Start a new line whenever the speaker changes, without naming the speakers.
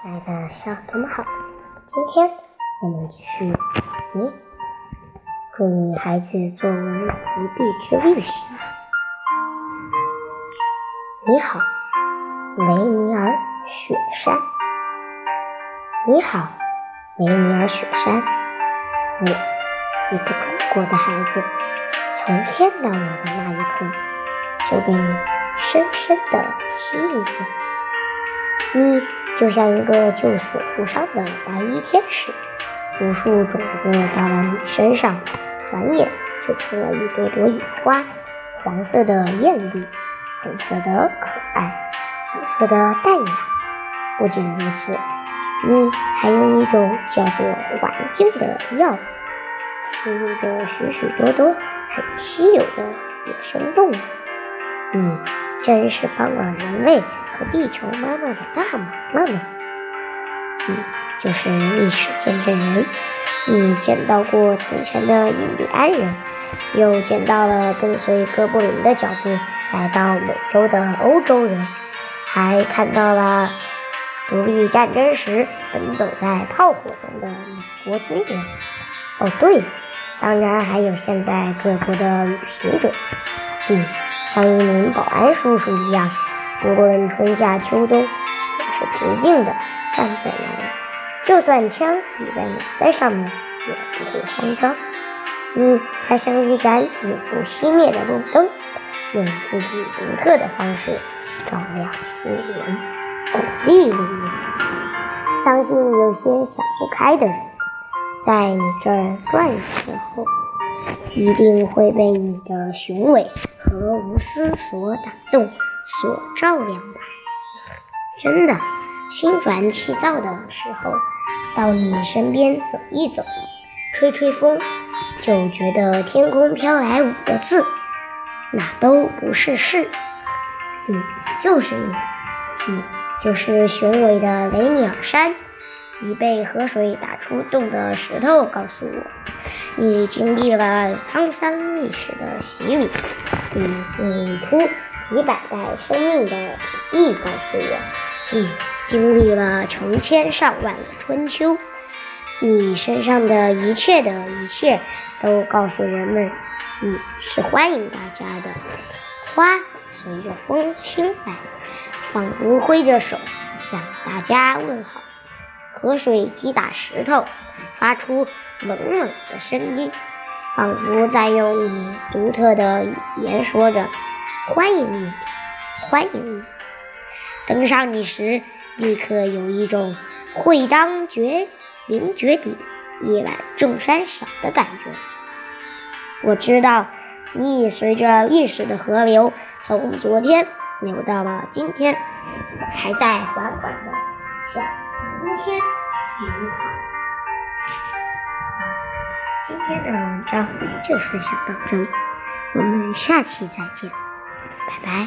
亲爱的小朋友们好，今天我们继续嗯祝你孩子作文一臂之力行。你好，雷尼尔雪山。你好，雷尼尔雪山。我，一个中国的孩子，从见到你的那一刻，就被你深深的吸引了。你就像一个救死扶伤的白衣天使，无数种子到了你身上，转眼就成了一朵朵野花，黄色的艳丽，红色的可爱，紫色的淡雅。不仅如此，你还有一种叫做环境的药，孕育着许许多多很稀有的野生动物。你真是帮了人类。和地球妈妈的大忙呢！你就是历史见证人，你见到过从前的印第安人，又见到了跟随哥布林的脚步来到美洲的欧洲人，还看到了独立战争时奔走在炮火中的美国军人。哦，对，当然还有现在各国的旅行者。你像一名保安叔叔一样。不论春夏秋冬，总是平静地站在那里，就算枪抵在脑袋上面，也不会慌张。你它像一盏永不熄灭的路灯，用自己独特的方式照亮路人，鼓励你们。相信有些想不开的人，在你这儿转的时候，一定会被你的雄伟和无私所打动。所照亮吧，真的，心烦气躁的时候，到你身边走一走，吹吹风，就觉得天空飘来五个字，哪都不是事。你就是你，你就是雄伟的雷尼尔山。已被河水打出洞的石头告诉我，你经历了沧桑历史的洗礼。你孕育出几百代生命的土地告诉我，你经历了成千上万的春秋。你身上的一切的一切都告诉人们，你是欢迎大家的。花随着风轻摆，仿佛挥着手向大家问好。河水击打石头，发出冷冷的声音，仿佛在用你独特的语言说着：“欢迎你，欢迎你。”登上你时，立刻有一种“会当绝名绝顶，一览众山小”的感觉。我知道，你已随着历史的河流，从昨天流到了今天，还在缓缓的向。今天挺好。今天的文章就分享到这里，我们下期再见，拜拜。